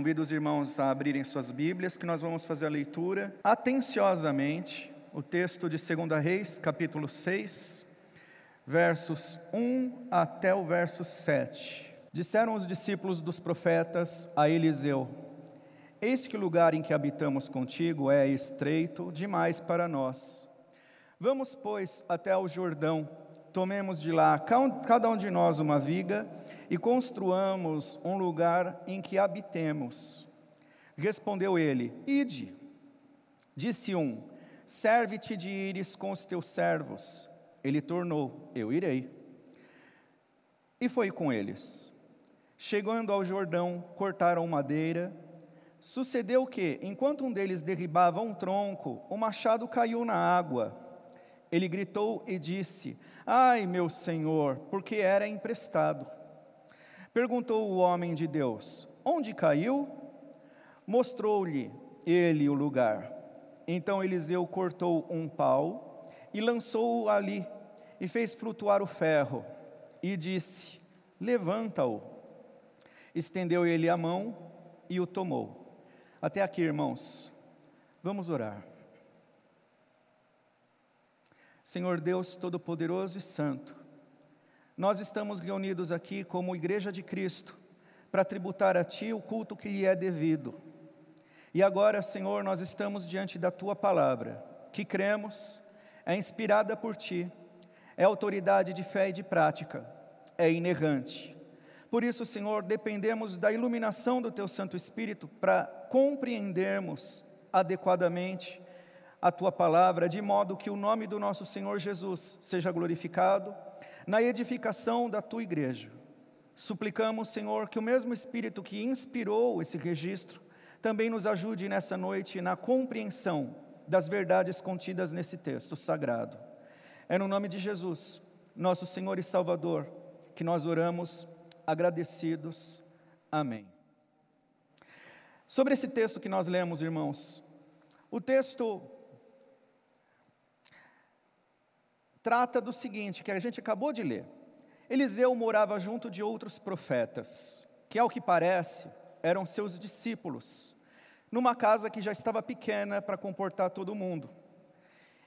Convido os irmãos a abrirem suas Bíblias, que nós vamos fazer a leitura atenciosamente, o texto de 2 Reis, capítulo 6, versos 1 até o verso 7. Disseram os discípulos dos profetas a Eliseu: Eis que o lugar em que habitamos contigo é estreito demais para nós. Vamos, pois, até ao Jordão, tomemos de lá cada um de nós uma viga e construamos um lugar em que habitemos. Respondeu ele: Ide. Disse um: Serve-te de ires com os teus servos. Ele tornou: Eu irei. E foi com eles. Chegando ao Jordão, cortaram madeira. Sucedeu que, enquanto um deles derribava um tronco, o machado caiu na água. Ele gritou e disse: Ai, meu senhor, porque era emprestado. Perguntou o homem de Deus: Onde caiu? Mostrou-lhe ele o lugar. Então Eliseu cortou um pau e lançou-o ali, e fez flutuar o ferro, e disse: Levanta-o. Estendeu ele a mão e o tomou. Até aqui, irmãos. Vamos orar. Senhor Deus Todo-Poderoso e Santo, nós estamos reunidos aqui como Igreja de Cristo para tributar a Ti o culto que lhe é devido. E agora, Senhor, nós estamos diante da Tua palavra, que cremos, é inspirada por Ti, é autoridade de fé e de prática, é inerrante. Por isso, Senhor, dependemos da iluminação do Teu Santo Espírito para compreendermos adequadamente a Tua palavra, de modo que o nome do nosso Senhor Jesus seja glorificado na edificação da tua igreja. Suplicamos, Senhor, que o mesmo Espírito que inspirou esse registro também nos ajude nessa noite na compreensão das verdades contidas nesse texto sagrado. É no nome de Jesus, nosso Senhor e Salvador, que nós oramos agradecidos. Amém. Sobre esse texto que nós lemos, irmãos, o texto trata do seguinte, que a gente acabou de ler. Eliseu morava junto de outros profetas, que ao que parece eram seus discípulos, numa casa que já estava pequena para comportar todo mundo.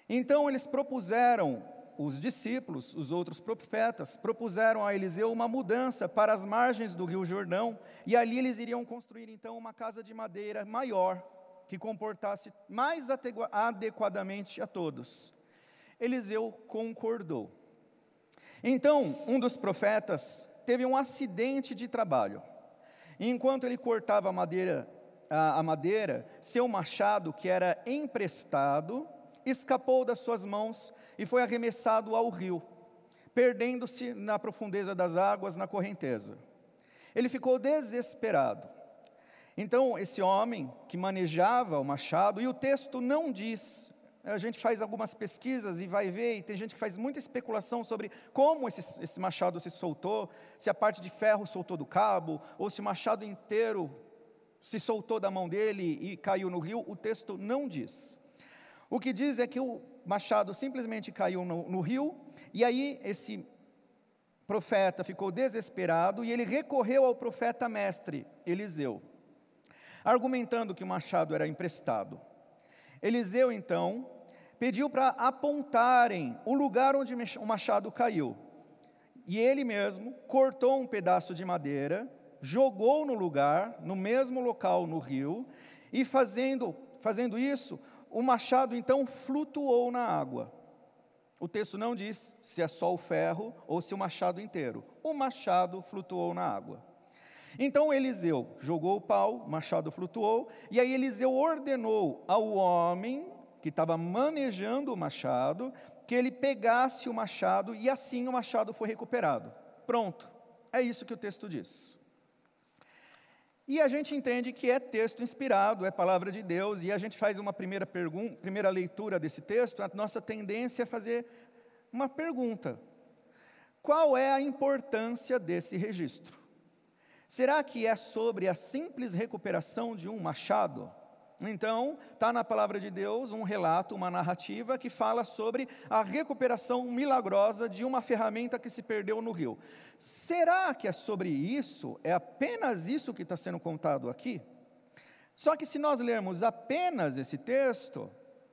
Então eles propuseram, os discípulos, os outros profetas, propuseram a Eliseu uma mudança para as margens do Rio Jordão, e ali eles iriam construir então uma casa de madeira maior, que comportasse mais adequadamente a todos. Eliseu concordou. Então, um dos profetas teve um acidente de trabalho. enquanto ele cortava a madeira, a, a madeira, seu machado, que era emprestado, escapou das suas mãos e foi arremessado ao rio, perdendo-se na profundeza das águas, na correnteza. Ele ficou desesperado. Então, esse homem que manejava o machado, e o texto não diz a gente faz algumas pesquisas e vai ver, e tem gente que faz muita especulação sobre como esse, esse machado se soltou, se a parte de ferro soltou do cabo, ou se o machado inteiro se soltou da mão dele e caiu no rio, o texto não diz. O que diz é que o machado simplesmente caiu no, no rio, e aí esse profeta ficou desesperado e ele recorreu ao profeta mestre, Eliseu, argumentando que o machado era emprestado. Eliseu, então, pediu para apontarem o lugar onde o machado caiu. E ele mesmo cortou um pedaço de madeira, jogou no lugar, no mesmo local no rio, e fazendo, fazendo isso, o machado então flutuou na água. O texto não diz se é só o ferro ou se o machado inteiro. O machado flutuou na água. Então Eliseu jogou o pau, o machado flutuou, e aí Eliseu ordenou ao homem que estava manejando o machado que ele pegasse o machado e assim o machado foi recuperado. Pronto, é isso que o texto diz. E a gente entende que é texto inspirado, é palavra de Deus, e a gente faz uma primeira, pergunta, primeira leitura desse texto, a nossa tendência é fazer uma pergunta: qual é a importância desse registro? Será que é sobre a simples recuperação de um machado? Então, está na palavra de Deus um relato, uma narrativa que fala sobre a recuperação milagrosa de uma ferramenta que se perdeu no rio. Será que é sobre isso? É apenas isso que está sendo contado aqui? Só que se nós lermos apenas esse texto,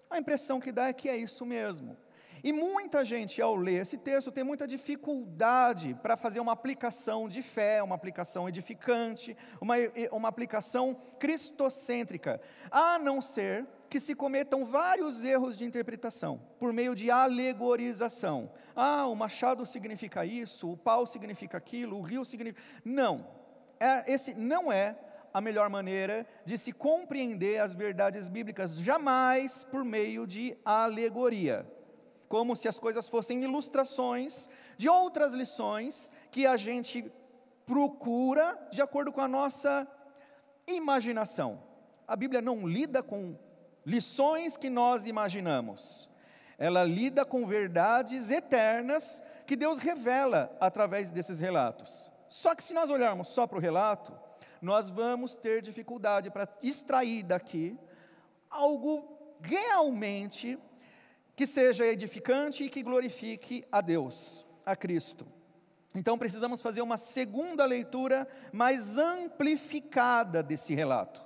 a impressão que dá é que é isso mesmo. E muita gente, ao ler esse texto, tem muita dificuldade para fazer uma aplicação de fé, uma aplicação edificante, uma, uma aplicação cristocêntrica, a não ser que se cometam vários erros de interpretação, por meio de alegorização. Ah, o machado significa isso, o pau significa aquilo, o rio significa. Não, é, esse não é a melhor maneira de se compreender as verdades bíblicas, jamais por meio de alegoria como se as coisas fossem ilustrações de outras lições que a gente procura de acordo com a nossa imaginação. A Bíblia não lida com lições que nós imaginamos, ela lida com verdades eternas que Deus revela através desses relatos. Só que se nós olharmos só para o relato, nós vamos ter dificuldade para extrair daqui algo realmente que seja edificante e que glorifique a Deus, a Cristo. Então precisamos fazer uma segunda leitura mais amplificada desse relato.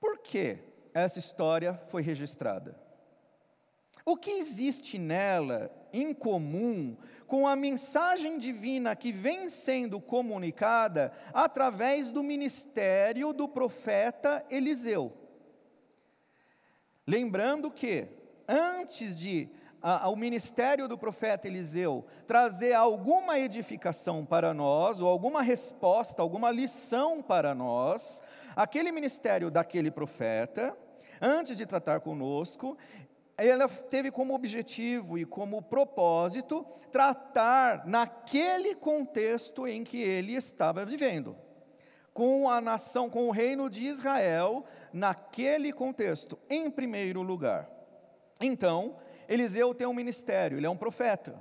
Por que essa história foi registrada? O que existe nela em comum com a mensagem divina que vem sendo comunicada através do ministério do profeta Eliseu? Lembrando que antes de a, o ministério do profeta Eliseu trazer alguma edificação para nós, ou alguma resposta, alguma lição para nós, aquele ministério daquele profeta, antes de tratar conosco, ela teve como objetivo e como propósito tratar naquele contexto em que ele estava vivendo, com a nação, com o reino de Israel, naquele contexto, em primeiro lugar. Então, Eliseu tem um ministério, ele é um profeta.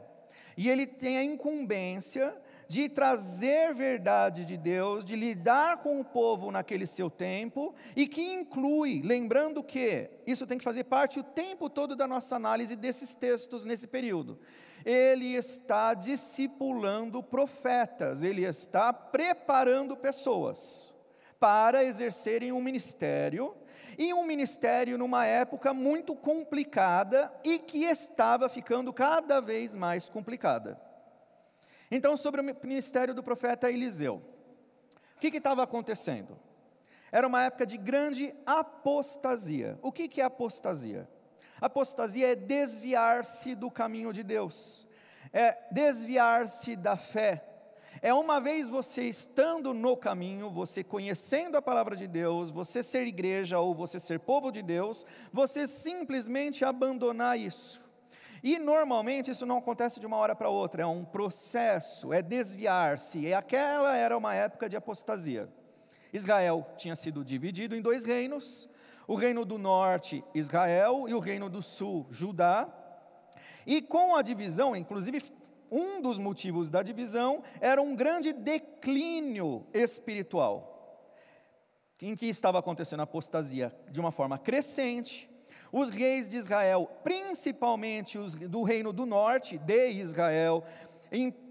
E ele tem a incumbência de trazer verdade de Deus, de lidar com o povo naquele seu tempo, e que inclui, lembrando que isso tem que fazer parte o tempo todo da nossa análise desses textos nesse período. Ele está discipulando profetas, ele está preparando pessoas para exercerem um ministério e um ministério numa época muito complicada e que estava ficando cada vez mais complicada. Então, sobre o ministério do profeta Eliseu, o que estava acontecendo? Era uma época de grande apostasia. O que, que é apostasia? Apostasia é desviar-se do caminho de Deus, é desviar-se da fé, é uma vez você estando no caminho, você conhecendo a palavra de Deus, você ser igreja ou você ser povo de Deus, você simplesmente abandonar isso. E normalmente isso não acontece de uma hora para outra, é um processo, é desviar-se. E aquela era uma época de apostasia. Israel tinha sido dividido em dois reinos: o reino do norte, Israel, e o reino do sul, Judá. E com a divisão, inclusive um dos motivos da divisão era um grande declínio espiritual, em que estava acontecendo a apostasia de uma forma crescente. Os reis de Israel, principalmente os do reino do norte de Israel,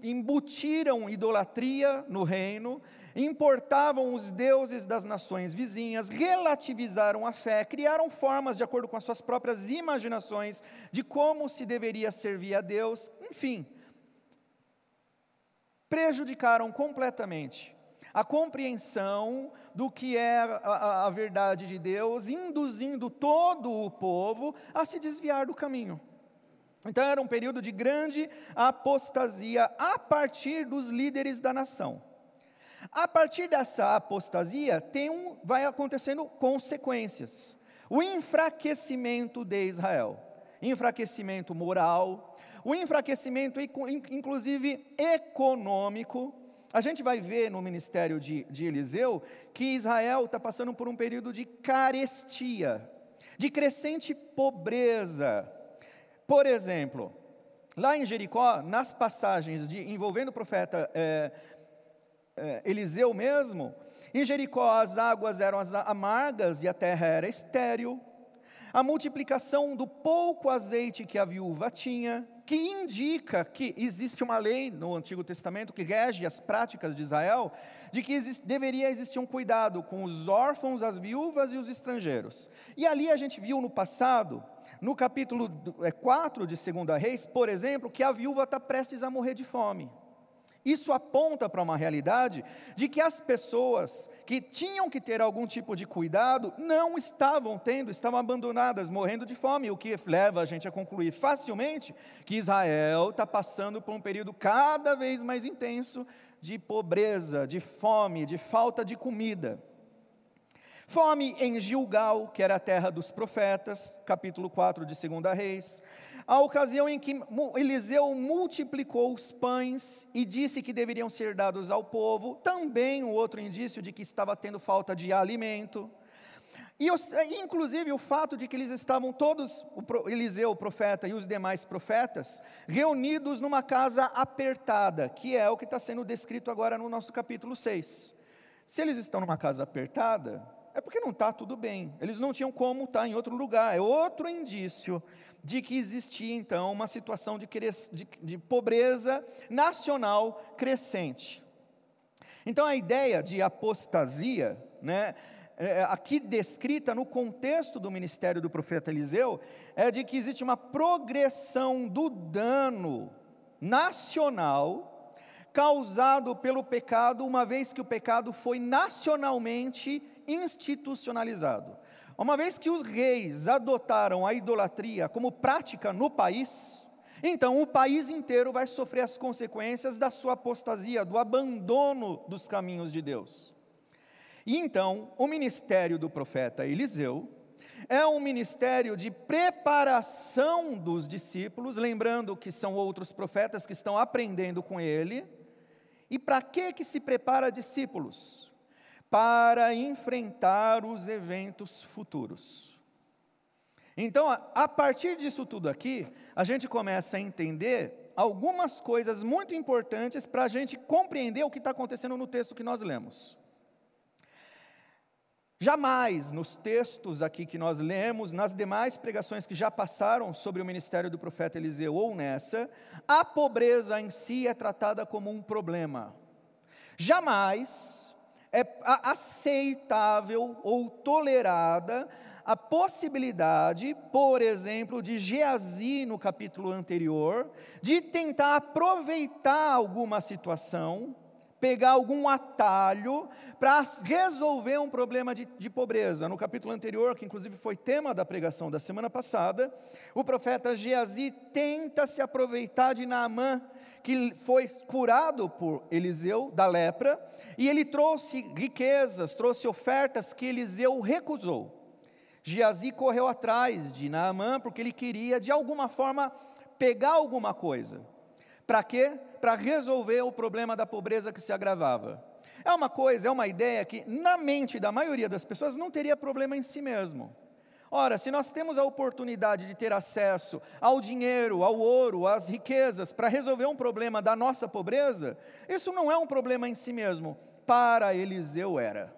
embutiram idolatria no reino, importavam os deuses das nações vizinhas, relativizaram a fé, criaram formas de acordo com as suas próprias imaginações de como se deveria servir a Deus, enfim, prejudicaram completamente a compreensão do que é a, a, a, verdade de Deus, induzindo todo o povo a se desviar do caminho. Então era um período de grande apostasia a partir dos líderes da nação. A partir dessa apostasia, tem um, vai acontecendo consequências. O enfraquecimento de Israel, enfraquecimento moral, o enfraquecimento, inclusive econômico. A gente vai ver no ministério de, de Eliseu que Israel está passando por um período de carestia, de crescente pobreza. Por exemplo, lá em Jericó, nas passagens de, envolvendo o profeta é, é, Eliseu mesmo, em Jericó as águas eram amargas e a terra era estéril. A multiplicação do pouco azeite que a viúva tinha, que indica que existe uma lei no Antigo Testamento que rege as práticas de Israel, de que existe, deveria existir um cuidado com os órfãos, as viúvas e os estrangeiros. E ali a gente viu no passado, no capítulo 4 é, de 2 Reis, por exemplo, que a viúva está prestes a morrer de fome. Isso aponta para uma realidade de que as pessoas que tinham que ter algum tipo de cuidado não estavam tendo, estavam abandonadas, morrendo de fome, o que leva a gente a concluir facilmente que Israel está passando por um período cada vez mais intenso de pobreza, de fome, de falta de comida. Fome em Gilgal, que era a terra dos profetas, capítulo 4 de 2 Reis a ocasião em que Eliseu multiplicou os pães e disse que deveriam ser dados ao povo, também um outro indício de que estava tendo falta de alimento. E inclusive o fato de que eles estavam todos, o Eliseu, o profeta, e os demais profetas, reunidos numa casa apertada, que é o que está sendo descrito agora no nosso capítulo 6. Se eles estão numa casa apertada, é porque não está tudo bem. Eles não tinham como estar tá em outro lugar. É outro indício de que existia então uma situação de, de, de pobreza nacional crescente. Então a ideia de apostasia, né, é, aqui descrita no contexto do ministério do profeta Eliseu, é de que existe uma progressão do dano nacional causado pelo pecado, uma vez que o pecado foi nacionalmente institucionalizado. Uma vez que os reis adotaram a idolatria como prática no país, então o país inteiro vai sofrer as consequências da sua apostasia, do abandono dos caminhos de Deus. E então, o ministério do profeta Eliseu é um ministério de preparação dos discípulos, lembrando que são outros profetas que estão aprendendo com ele. E para que que se prepara discípulos? Para enfrentar os eventos futuros. Então, a partir disso tudo aqui, a gente começa a entender algumas coisas muito importantes para a gente compreender o que está acontecendo no texto que nós lemos. Jamais nos textos aqui que nós lemos, nas demais pregações que já passaram sobre o ministério do profeta Eliseu ou nessa, a pobreza em si é tratada como um problema. Jamais é aceitável ou tolerada a possibilidade, por exemplo, de Geazi no capítulo anterior, de tentar aproveitar alguma situação, pegar algum atalho para resolver um problema de, de, pobreza. No capítulo anterior, que inclusive foi tema da pregação da semana passada, o profeta Geazi tenta se aproveitar de Naamã que foi curado por Eliseu da lepra, e ele trouxe riquezas, trouxe ofertas que Eliseu recusou. Geazi correu atrás de Naamã porque ele queria, de alguma forma, pegar alguma coisa. Para quê? Para resolver o problema da pobreza que se agravava. É uma coisa, é uma ideia que, na mente da maioria das pessoas, não teria problema em si mesmo. Ora, se nós temos a oportunidade de ter acesso ao dinheiro, ao ouro, às riquezas para resolver um problema da nossa pobreza, isso não é um problema em si mesmo. Para Eliseu era.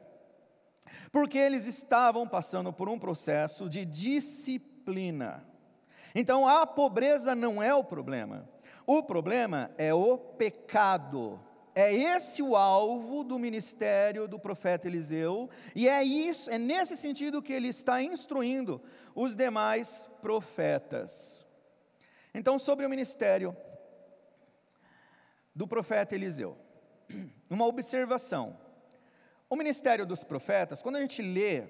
Porque eles estavam passando por um processo de disciplina. Então a pobreza não é o problema. O problema é o pecado. É esse o alvo do ministério do profeta Eliseu, e é isso, é nesse sentido que ele está instruindo os demais profetas. Então, sobre o ministério do profeta Eliseu, uma observação. O ministério dos profetas, quando a gente lê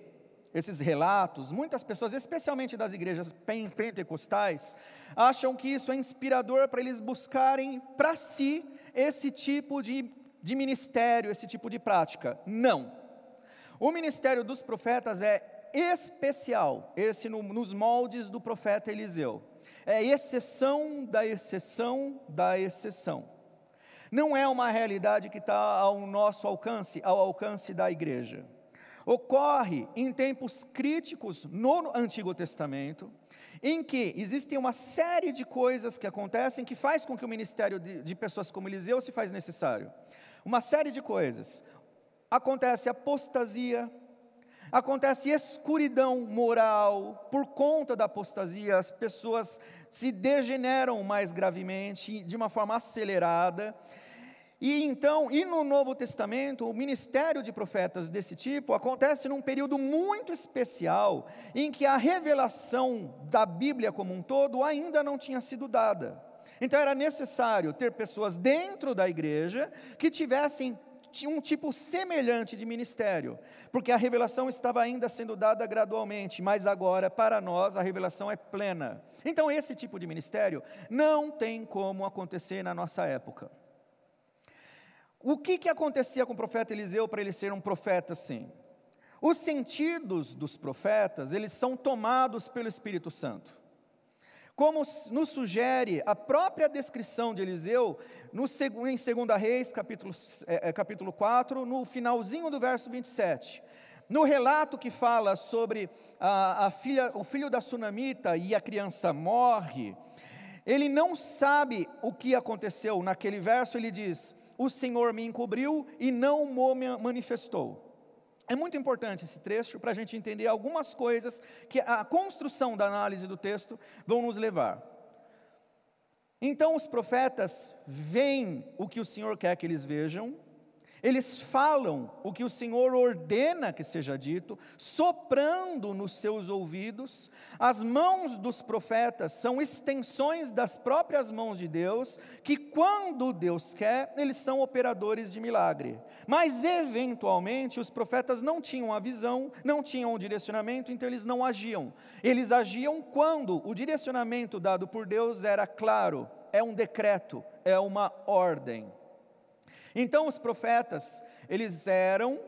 esses relatos, muitas pessoas, especialmente das igrejas pentecostais, acham que isso é inspirador para eles buscarem para si esse tipo de, de ministério, esse tipo de prática. Não. O ministério dos profetas é especial, esse no, nos moldes do profeta Eliseu. É exceção da exceção da exceção. Não é uma realidade que está ao nosso alcance, ao alcance da igreja. Ocorre em tempos críticos no Antigo Testamento, em que existem uma série de coisas que acontecem que faz com que o ministério de, de pessoas como Eliseu se faz necessário. Uma série de coisas. Acontece apostasia, Acontece escuridão moral por conta da apostasia, as pessoas se degeneram mais gravemente, de uma forma acelerada. E então, e no Novo Testamento, o ministério de profetas desse tipo acontece num período muito especial, em que a revelação da Bíblia como um todo ainda não tinha sido dada. Então era necessário ter pessoas dentro da igreja que tivessem um tipo semelhante de ministério, porque a revelação estava ainda sendo dada gradualmente, mas agora, para nós, a revelação é plena. Então, esse tipo de ministério não tem como acontecer na nossa época. O que, que acontecia com o profeta Eliseu para ele ser um profeta assim? Os sentidos dos profetas, eles são tomados pelo Espírito Santo. Como nos sugere a própria descrição de Eliseu, no, em 2 Reis, capítulo, é, é, capítulo 4, no finalzinho do verso 27. No relato que fala sobre a, a filha, o filho da sunamita e a criança morre, ele não sabe o que aconteceu. Naquele verso ele diz: O Senhor me encobriu e não me manifestou. É muito importante esse trecho para a gente entender algumas coisas que a construção da análise do texto vão nos levar. Então os profetas veem o que o Senhor quer que eles vejam, eles falam o que o Senhor ordena que seja dito, soprando nos seus ouvidos. As mãos dos profetas são extensões das próprias mãos de Deus, que quando Deus quer, eles são operadores de milagre. Mas eventualmente os profetas não tinham a visão, não tinham o direcionamento, então eles não agiam. Eles agiam quando o direcionamento dado por Deus era claro, é um decreto, é uma ordem. Então os profetas, eles eram,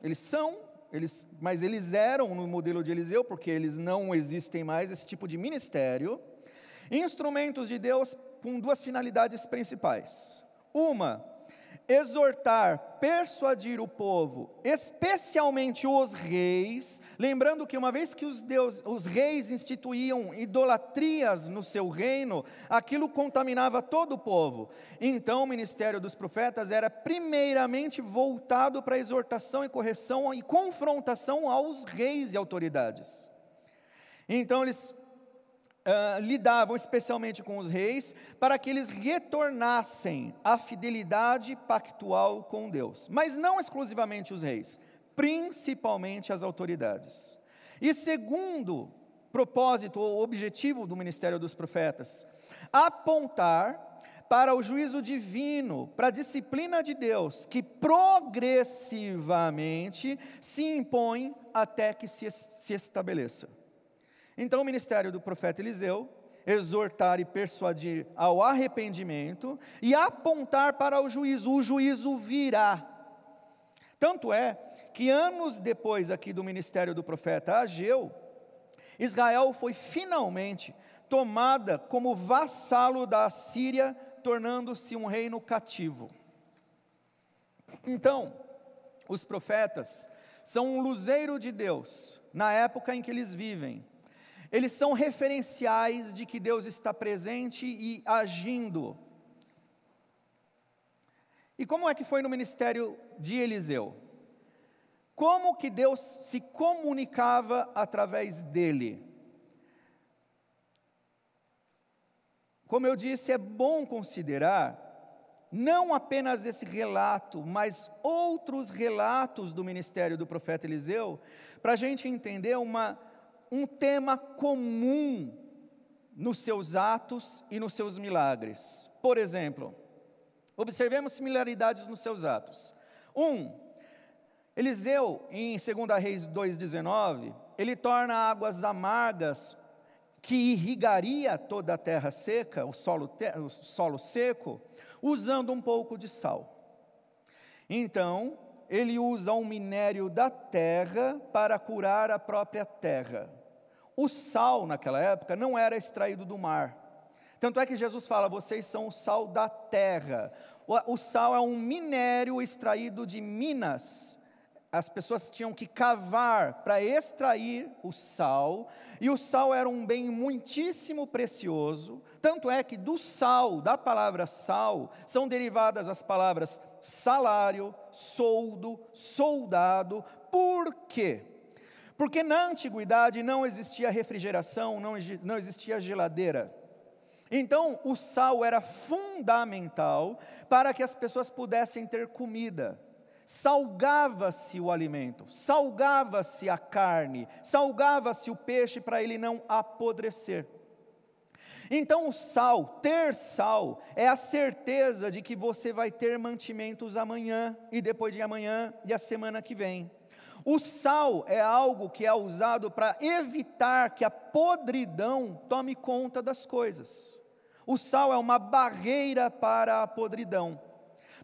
eles são, eles, mas eles eram no modelo de Eliseu, porque eles não existem mais, esse tipo de ministério, instrumentos de Deus com duas finalidades principais. Uma, exortar, persuadir o povo, especialmente os reis, lembrando que uma vez que os, deus, os reis instituíam idolatrias no seu reino, aquilo contaminava todo o povo. Então o ministério dos profetas era primeiramente voltado para exortação e correção e confrontação aos reis e autoridades. Então eles uh, lidavam especialmente com os reis, para que eles retornassem à fidelidade pactual com Deus. Mas não exclusivamente os reis, principalmente as autoridades. E segundo propósito ou objetivo do ministério dos profetas, apontar para o juízo divino, para a disciplina de Deus, que progressivamente se impõe até que se, se estabeleça. Então, o ministério do profeta Eliseu exortar e persuadir ao arrependimento e apontar para o juízo. O juízo virá. Tanto é que anos depois aqui do ministério do profeta Ageu, Israel foi finalmente tomada como vassalo da Síria, tornando-se um reino cativo. Então, os profetas são um luzeiro de Deus na época em que eles vivem eles são referenciais de que Deus está presente e agindo. E como é que foi no ministério de Eliseu? Como que Deus se comunicava através dele? Como eu disse, é bom considerar não apenas esse relato, mas outros relatos do ministério do profeta Eliseu, para a gente entender uma um tema comum nos seus atos e nos seus milagres. Por exemplo, observemos similaridades nos seus atos. Um, Eliseu, em 2 Reis 2,19, ele torna águas amargas que irrigaria toda a terra seca, o solo, o solo seco, usando um pouco de sal. Então, ele usa um minério da terra para curar a própria terra. O sal, naquela época, não era extraído do mar. Tanto é que Jesus fala: vocês são o sal da terra. O, o sal é um minério extraído de minas. As pessoas tinham que cavar para extrair o sal, e o sal era um bem muitíssimo precioso. Tanto é que do sal, da palavra sal, são derivadas as palavras salário, soldo, soldado. Por quê? Porque na antiguidade não existia refrigeração, não, existia geladeira. Então, o sal era fundamental para que as pessoas pudessem ter comida. Salgava-se o alimento, salgava-se a carne, salgava-se o peixe para ele não apodrecer. Então, o sal, ter sal, é a certeza de que você vai ter mantimentos amanhã, e depois de amanhã, e a semana que vem. O sal é algo que é usado para evitar que a podridão tome conta das coisas. O sal é uma barreira para a podridão.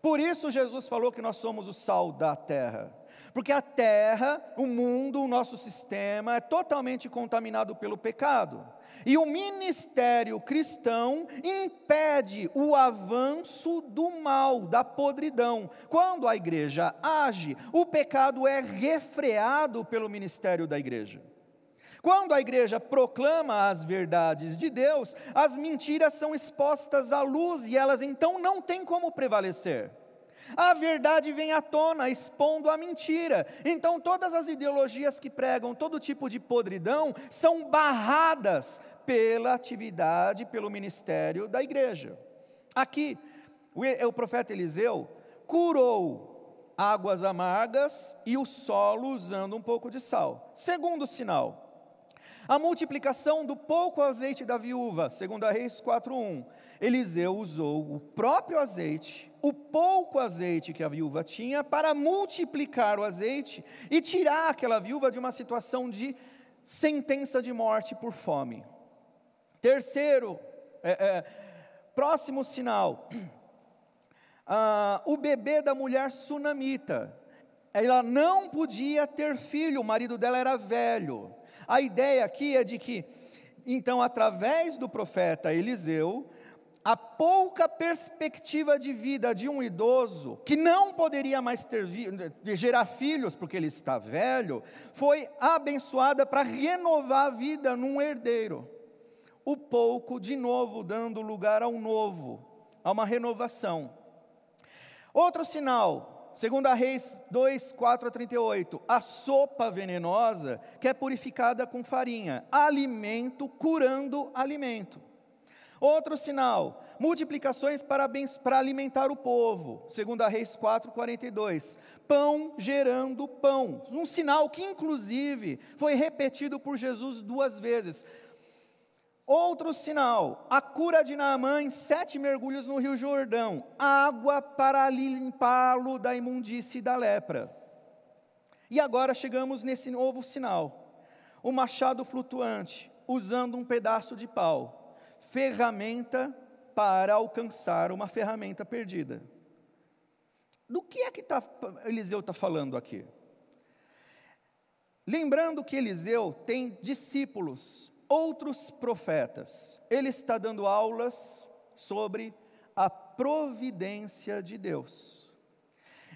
Por isso Jesus falou que nós somos o sal da terra. Porque a terra, o mundo, o nosso sistema é totalmente contaminado pelo pecado. E o ministério cristão impede o avanço do mal, da podridão. Quando a igreja age, o pecado é refreado pelo ministério da igreja. Quando a igreja proclama as verdades de Deus, as mentiras são expostas à luz e elas então não têm como prevalecer. A verdade vem à tona, expondo a mentira. Então, todas as ideologias que pregam todo tipo de podridão são barradas pela atividade, pelo ministério da igreja. Aqui, o profeta Eliseu curou águas amargas e o solo usando um pouco de sal. Segundo sinal, a multiplicação do pouco azeite da viúva, segundo a Reis 4:1. Eliseu usou o próprio azeite, o pouco azeite que a viúva tinha, para multiplicar o azeite e tirar aquela viúva de uma situação de sentença de morte por fome. Terceiro, é, é, próximo sinal, ah, o bebê da mulher sunamita. Ela não podia ter filho, o marido dela era velho. A ideia aqui é de que, então, através do profeta Eliseu, a pouca perspectiva de vida de um idoso, que não poderia mais ter gerar filhos porque ele está velho, foi abençoada para renovar a vida num herdeiro. O pouco, de novo, dando lugar ao novo, a uma renovação. Outro sinal, Segundo a Reis 2, 4 a 38, a sopa venenosa que é purificada com farinha, alimento curando alimento. Outro sinal, multiplicações para, para alimentar o povo, segundo a Reis 4, 42, pão gerando pão, um sinal que inclusive foi repetido por Jesus duas vezes, Outro sinal, a cura de Naamã em sete mergulhos no Rio Jordão, água para limpá-lo da imundície e da lepra. E agora chegamos nesse novo sinal, o machado flutuante, usando um pedaço de pau, ferramenta para alcançar uma ferramenta perdida. Do que é que tá, Eliseu está falando aqui? Lembrando que Eliseu tem discípulos outros profetas. Ele está dando aulas sobre a providência de Deus.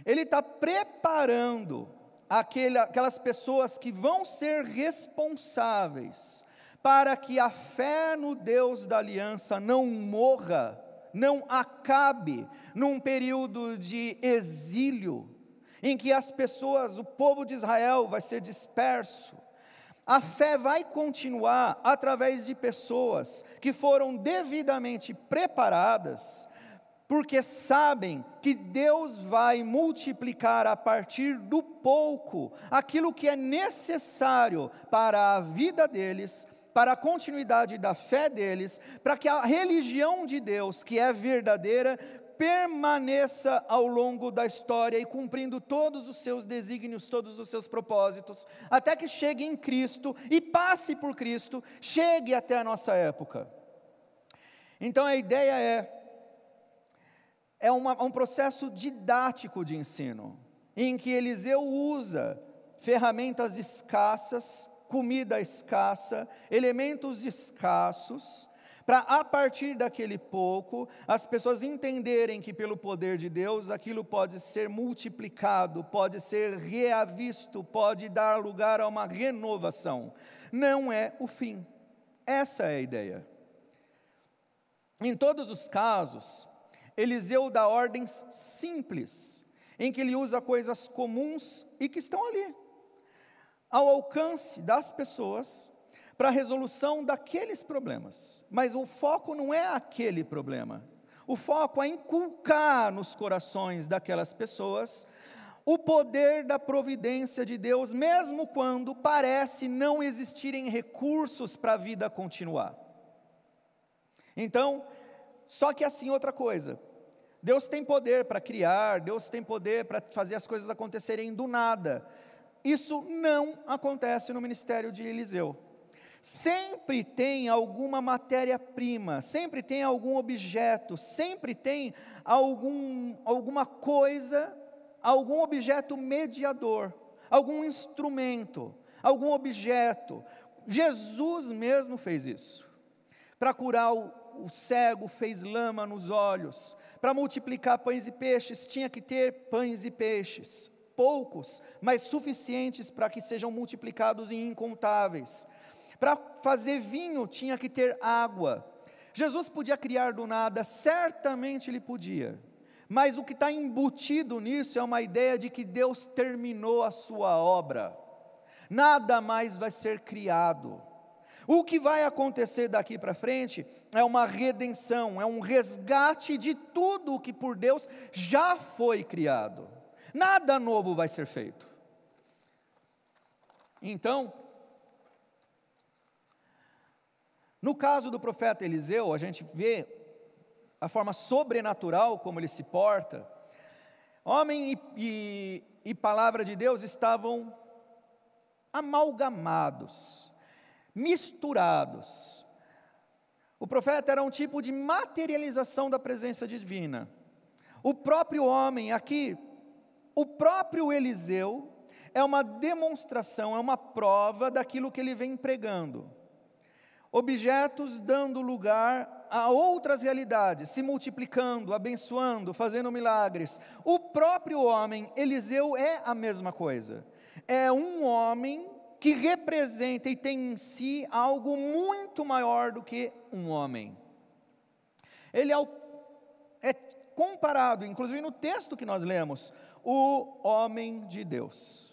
Ele está preparando aquele, aquelas pessoas que vão ser responsáveis para que a fé no Deus da aliança não morra, não acabe num período de exílio, em que as pessoas, o povo de Israel vai ser disperso, a fé vai continuar através de pessoas que foram devidamente preparadas, porque sabem que Deus vai multiplicar a partir do pouco aquilo que é necessário para a vida deles, para a continuidade da fé deles, para que a religião de Deus, que é verdadeira, permaneça ao longo da história e cumprindo todos os seus desígnios, todos os seus propósitos, até que chegue em Cristo e passe por Cristo, chegue até a nossa época. Então a ideia é é uma, um processo didático de ensino, em que Eliseu usa ferramentas escassas, comida escassa, elementos escassos, para a partir daquele pouco, as pessoas entenderem que pelo poder de Deus aquilo pode ser multiplicado, pode ser reavisto, pode dar lugar a uma renovação. Não é o fim. Essa é a ideia. Em todos os casos, Eliseu dá ordens simples, em que ele usa coisas comuns e que estão ali. Ao alcance das pessoas para a resolução daqueles problemas. Mas o foco não é aquele problema. O foco é inculcar nos corações daquelas pessoas o poder da providência de Deus, mesmo quando parece não existirem recursos para a vida continuar. Então, só que assim outra coisa. Deus tem poder para criar, Deus tem poder para fazer as coisas acontecerem do nada. Isso não acontece no ministério de Eliseu. Sempre tem alguma matéria-prima, sempre tem algum objeto, sempre tem algum, alguma coisa, algum objeto mediador, algum instrumento, algum objeto. Jesus mesmo fez isso. Para curar o, o cego, fez lama nos olhos. Para multiplicar pães e peixes, tinha que ter pães e peixes poucos, mas suficientes para que sejam multiplicados em incontáveis. Para fazer vinho tinha que ter água. Jesus podia criar do nada, certamente ele podia. Mas o que está embutido nisso é uma ideia de que Deus terminou a sua obra. Nada mais vai ser criado. O que vai acontecer daqui para frente é uma redenção, é um resgate de tudo o que por Deus já foi criado. Nada novo vai ser feito. Então, no caso do profeta Eliseu, a gente vê a forma sobrenatural como ele se porta. Homem e, e, e palavra de Deus estavam amalgamados, misturados. O profeta era um tipo de materialização da presença divina. O próprio homem, aqui o próprio Eliseu é uma demonstração, é uma prova daquilo que ele vem pregando. Objetos dando lugar a outras realidades, se multiplicando, abençoando, fazendo milagres. O próprio homem, Eliseu, é a mesma coisa. É um homem que representa e tem em si algo muito maior do que um homem. Ele é, o, é comparado, inclusive no texto que nós lemos, o homem de Deus.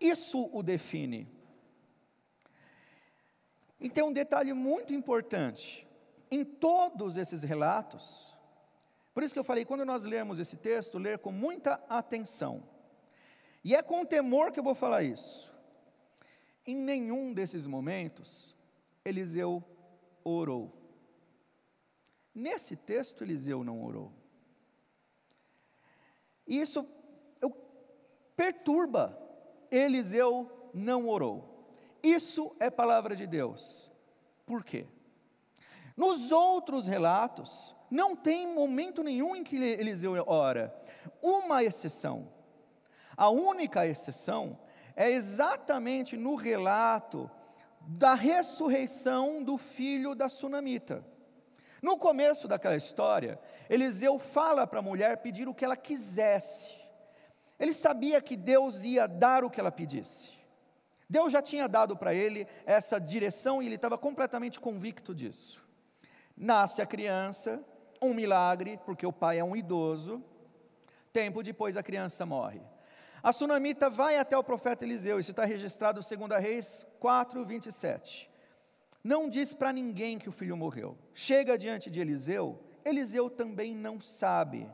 Isso o define. E tem um detalhe muito importante. Em todos esses relatos, por isso que eu falei, quando nós lermos esse texto, ler com muita atenção. E é com temor que eu vou falar isso. Em nenhum desses momentos, Eliseu orou. Nesse texto, Eliseu não orou. Isso perturba. Eliseu não orou. Isso é palavra de Deus. Por quê? Nos outros relatos, não tem momento nenhum em que Eliseu ora. Uma exceção. A única exceção é exatamente no relato da ressurreição do filho da sunamita. No começo daquela história, Eliseu fala para a mulher pedir o que ela quisesse. Ele sabia que Deus ia dar o que ela pedisse. Deus já tinha dado para ele essa direção e ele estava completamente convicto disso. Nasce a criança, um milagre, porque o pai é um idoso. Tempo depois a criança morre. A sunamita vai até o profeta Eliseu, isso está registrado em 2 Reis 4, 27. Não diz para ninguém que o filho morreu. Chega diante de Eliseu, Eliseu também não sabe.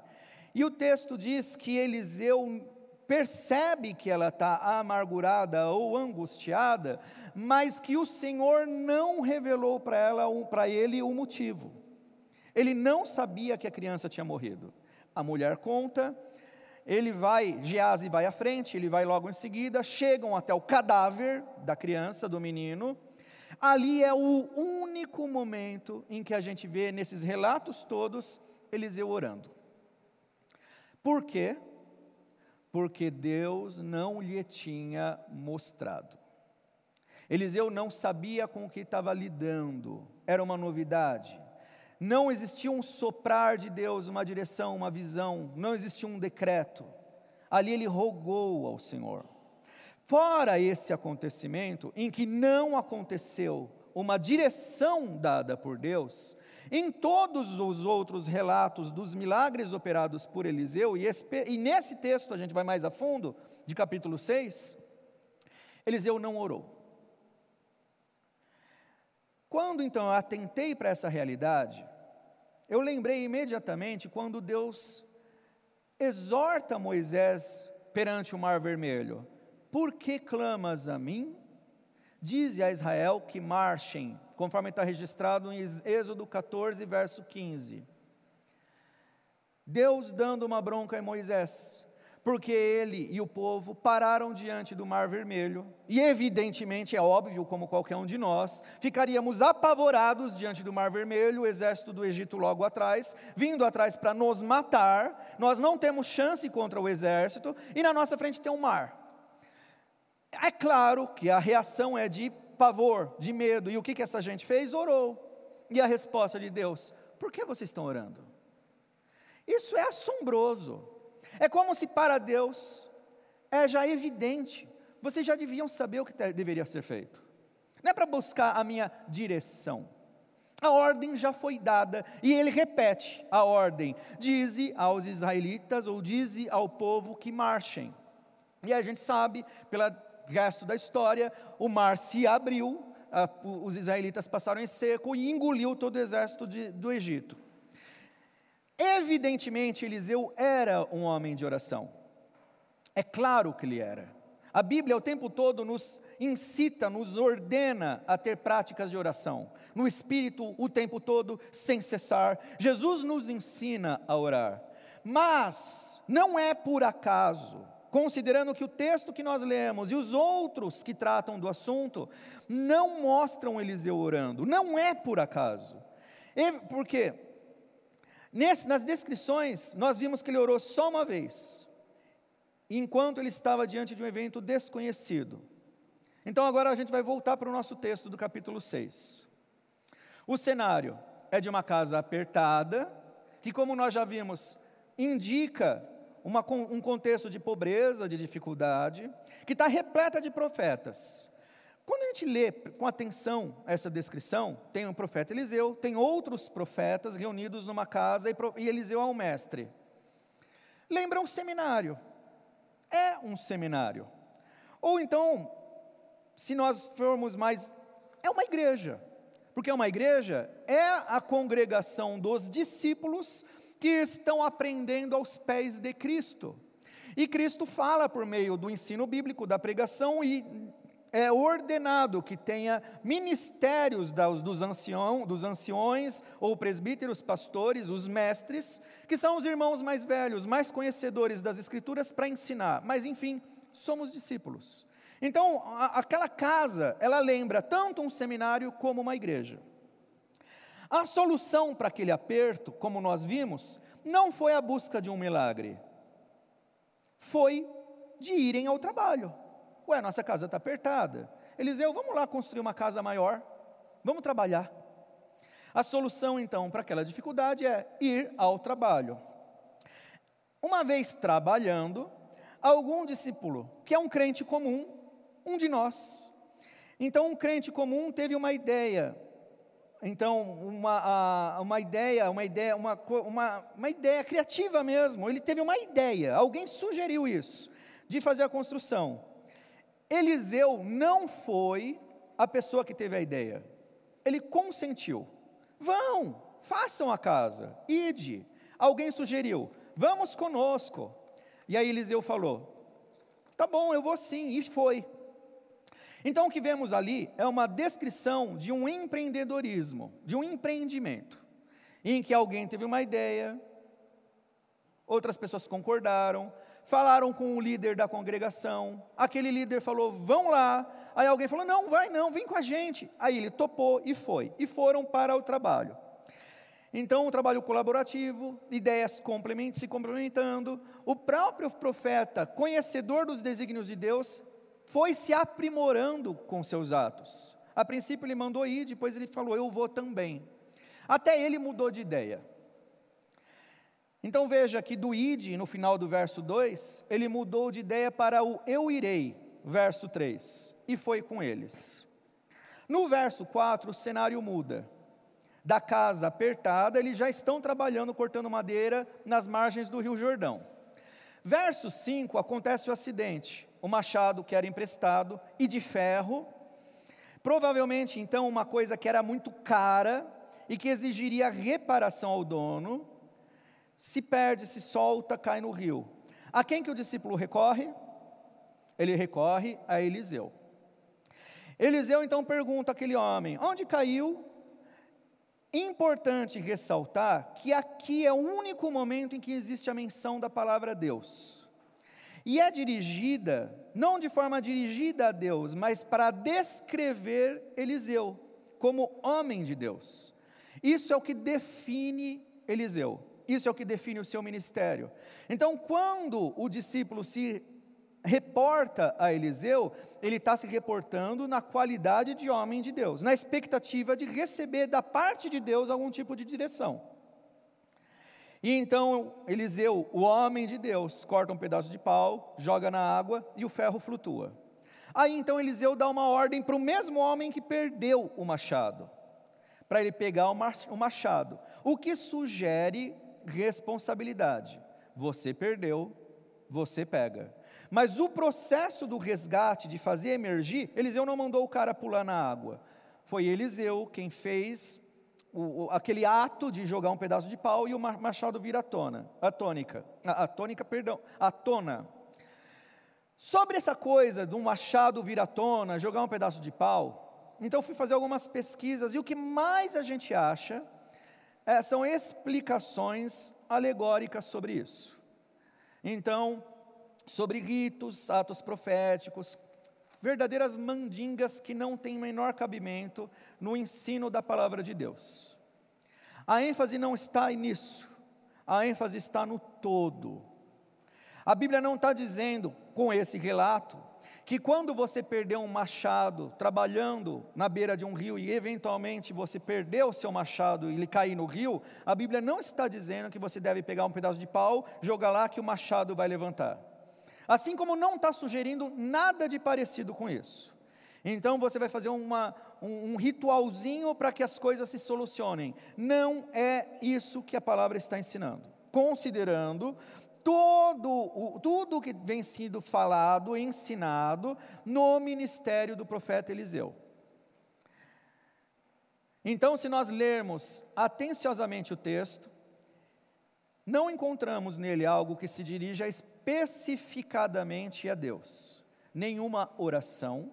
E o texto diz que Eliseu percebe que ela está amargurada ou angustiada, mas que o Senhor não revelou para ela, para ele, o motivo. Ele não sabia que a criança tinha morrido. A mulher conta, ele vai, Gease vai à frente, ele vai logo em seguida, chegam até o cadáver da criança, do menino. Ali é o único momento em que a gente vê nesses relatos todos Eliseu orando. Por quê? Porque Deus não lhe tinha mostrado. Eliseu não sabia com o que estava lidando, era uma novidade. Não existia um soprar de Deus, uma direção, uma visão, não existia um decreto. Ali ele rogou ao Senhor. Fora esse acontecimento, em que não aconteceu uma direção dada por Deus, em todos os outros relatos dos milagres operados por Eliseu, e, esse, e nesse texto a gente vai mais a fundo, de capítulo 6, Eliseu não orou. Quando então eu atentei para essa realidade, eu lembrei imediatamente quando Deus exorta Moisés perante o Mar Vermelho: Por que clamas a mim? Dize a Israel que marchem, conforme está registrado em Êxodo 14, verso 15. Deus dando uma bronca em Moisés, porque ele e o povo pararam diante do Mar Vermelho, e evidentemente, é óbvio, como qualquer um de nós, ficaríamos apavorados diante do Mar Vermelho, o exército do Egito logo atrás, vindo atrás para nos matar, nós não temos chance contra o exército, e na nossa frente tem um mar. É claro que a reação é de pavor, de medo, e o que, que essa gente fez? Orou. E a resposta de Deus: por que vocês estão orando? Isso é assombroso. É como se para Deus é já evidente, vocês já deviam saber o que deveria ser feito. Não é para buscar a minha direção. A ordem já foi dada e ele repete a ordem: dize aos israelitas ou dize ao povo que marchem. E a gente sabe, pelo resto da história, o mar se abriu, os israelitas passaram em seco e engoliu todo o exército de, do Egito. Evidentemente, Eliseu era um homem de oração. É claro que ele era. A Bíblia o tempo todo nos incita, nos ordena a ter práticas de oração, no espírito o tempo todo, sem cessar. Jesus nos ensina a orar. Mas não é por acaso, considerando que o texto que nós lemos e os outros que tratam do assunto não mostram Eliseu orando. Não é por acaso. Por quê? Nesse, nas descrições, nós vimos que ele orou só uma vez, enquanto ele estava diante de um evento desconhecido. Então agora a gente vai voltar para o nosso texto do capítulo 6. O cenário é de uma casa apertada, que, como nós já vimos, indica uma, um contexto de pobreza, de dificuldade, que está repleta de profetas. Quando a gente lê com atenção essa descrição, tem o um profeta Eliseu, tem outros profetas reunidos numa casa e Eliseu é um mestre. Lembra um seminário. É um seminário. Ou então, se nós formos mais, é uma igreja. Porque uma igreja é a congregação dos discípulos que estão aprendendo aos pés de Cristo. E Cristo fala por meio do ensino bíblico, da pregação, e é ordenado que tenha ministérios dos, ancião, dos anciões ou presbíteros, pastores, os mestres, que são os irmãos mais velhos, mais conhecedores das Escrituras para ensinar. Mas, enfim, somos discípulos. Então, a, aquela casa, ela lembra tanto um seminário como uma igreja. A solução para aquele aperto, como nós vimos, não foi a busca de um milagre, foi de irem ao trabalho. Ué, nossa casa está apertada. Eliseu, vamos lá construir uma casa maior. Vamos trabalhar. A solução, então, para aquela dificuldade é ir ao trabalho. Uma vez trabalhando, algum discípulo, que é um crente comum, um de nós. Então, um crente comum teve uma ideia. Então, uma, uma ideia, uma ideia, uma, uma, uma ideia criativa mesmo. Ele teve uma ideia, alguém sugeriu isso, de fazer a construção. Eliseu não foi a pessoa que teve a ideia. Ele consentiu. Vão, façam a casa, ide. Alguém sugeriu, vamos conosco. E aí Eliseu falou: tá bom, eu vou sim, e foi. Então o que vemos ali é uma descrição de um empreendedorismo, de um empreendimento, em que alguém teve uma ideia, outras pessoas concordaram, falaram com o líder da congregação, aquele líder falou, vão lá, aí alguém falou, não, vai não, vem com a gente, aí ele topou e foi, e foram para o trabalho. Então, um trabalho colaborativo, ideias complement se complementando, o próprio profeta, conhecedor dos desígnios de Deus, foi se aprimorando com seus atos. A princípio ele mandou ir, depois ele falou, eu vou também. Até ele mudou de ideia. Então veja que do id, no final do verso 2, ele mudou de ideia para o eu irei, verso 3, e foi com eles. No verso 4, o cenário muda. Da casa apertada, eles já estão trabalhando cortando madeira nas margens do Rio Jordão. Verso 5 acontece o acidente. O machado que era emprestado e de ferro. Provavelmente, então, uma coisa que era muito cara e que exigiria reparação ao dono, se perde, se solta, cai no rio. A quem que o discípulo recorre? Ele recorre a Eliseu. Eliseu então pergunta àquele homem: onde caiu? Importante ressaltar que aqui é o único momento em que existe a menção da palavra Deus. E é dirigida, não de forma dirigida a Deus, mas para descrever Eliseu como homem de Deus. Isso é o que define Eliseu. Isso é o que define o seu ministério. Então, quando o discípulo se reporta a Eliseu, ele está se reportando na qualidade de homem de Deus, na expectativa de receber da parte de Deus algum tipo de direção. E então Eliseu, o homem de Deus, corta um pedaço de pau, joga na água e o ferro flutua. Aí então Eliseu dá uma ordem para o mesmo homem que perdeu o machado, para ele pegar o machado, o que sugere responsabilidade. Você perdeu, você pega. Mas o processo do resgate, de fazer emergir, Eliseu não mandou o cara pular na água. Foi Eliseu quem fez o, o, aquele ato de jogar um pedaço de pau e o machado vira a tona, tônica, tônica, perdão, a tona. Sobre essa coisa de um machado vir à tona, jogar um pedaço de pau, então fui fazer algumas pesquisas e o que mais a gente acha é, são explicações alegóricas sobre isso. Então, sobre ritos, atos proféticos, verdadeiras mandingas que não têm menor cabimento no ensino da palavra de Deus. A ênfase não está nisso, a ênfase está no todo. A Bíblia não está dizendo, com esse relato, que quando você perdeu um machado trabalhando na beira de um rio e eventualmente você perdeu o seu machado e ele cair no rio, a Bíblia não está dizendo que você deve pegar um pedaço de pau, jogar lá que o machado vai levantar. Assim como não está sugerindo nada de parecido com isso. Então você vai fazer uma, um, um ritualzinho para que as coisas se solucionem. Não é isso que a palavra está ensinando. Considerando todo o, tudo que vem sendo falado, ensinado no ministério do profeta Eliseu. Então, se nós lermos atenciosamente o texto, não encontramos nele algo que se dirija especificadamente a Deus, nenhuma oração,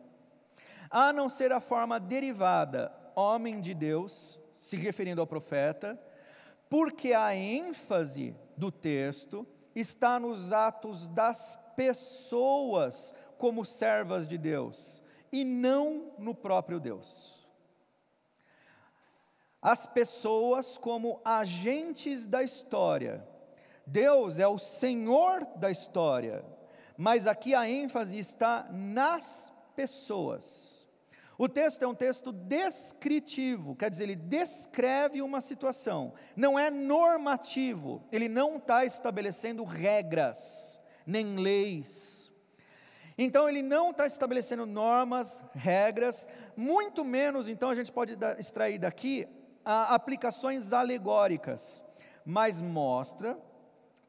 a não ser a forma derivada, homem de Deus, se referindo ao profeta, porque a ênfase do texto está nos atos das pessoas como servas de Deus, e não no próprio Deus as pessoas como agentes da história. Deus é o Senhor da história, mas aqui a ênfase está nas pessoas. O texto é um texto descritivo, quer dizer, ele descreve uma situação, não é normativo, ele não está estabelecendo regras, nem leis. Então, ele não está estabelecendo normas, regras, muito menos, então, a gente pode extrair daqui aplicações alegóricas, mas mostra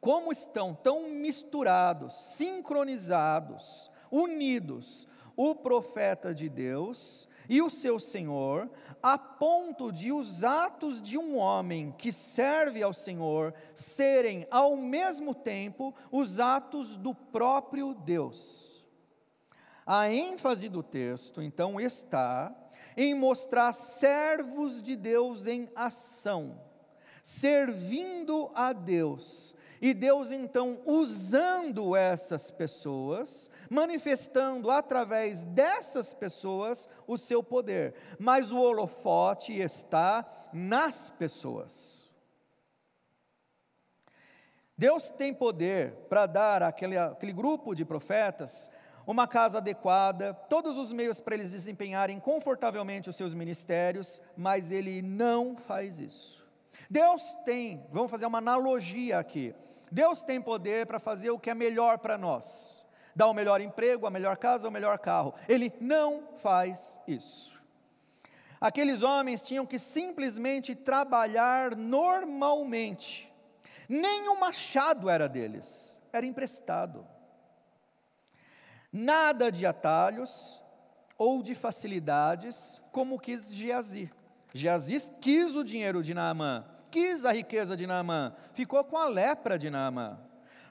como estão tão misturados, sincronizados, unidos o profeta de Deus e o seu Senhor, a ponto de os atos de um homem que serve ao Senhor serem ao mesmo tempo os atos do próprio Deus. A ênfase do texto, então, está em mostrar servos de Deus em ação, servindo a Deus, e Deus então usando essas pessoas, manifestando através dessas pessoas o seu poder, mas o holofote está nas pessoas. Deus tem poder para dar àquele, àquele grupo de profetas uma casa adequada, todos os meios para eles desempenharem confortavelmente os seus ministérios, mas ele não faz isso. Deus tem, vamos fazer uma analogia aqui. Deus tem poder para fazer o que é melhor para nós. Dar o melhor emprego, a melhor casa, o melhor carro. Ele não faz isso. Aqueles homens tinham que simplesmente trabalhar normalmente. Nem o machado era deles, era emprestado. Nada de atalhos ou de facilidades, como quis Geazi. Geazi quis o dinheiro de Naamã, quis a riqueza de Naamã, ficou com a lepra de Naamã.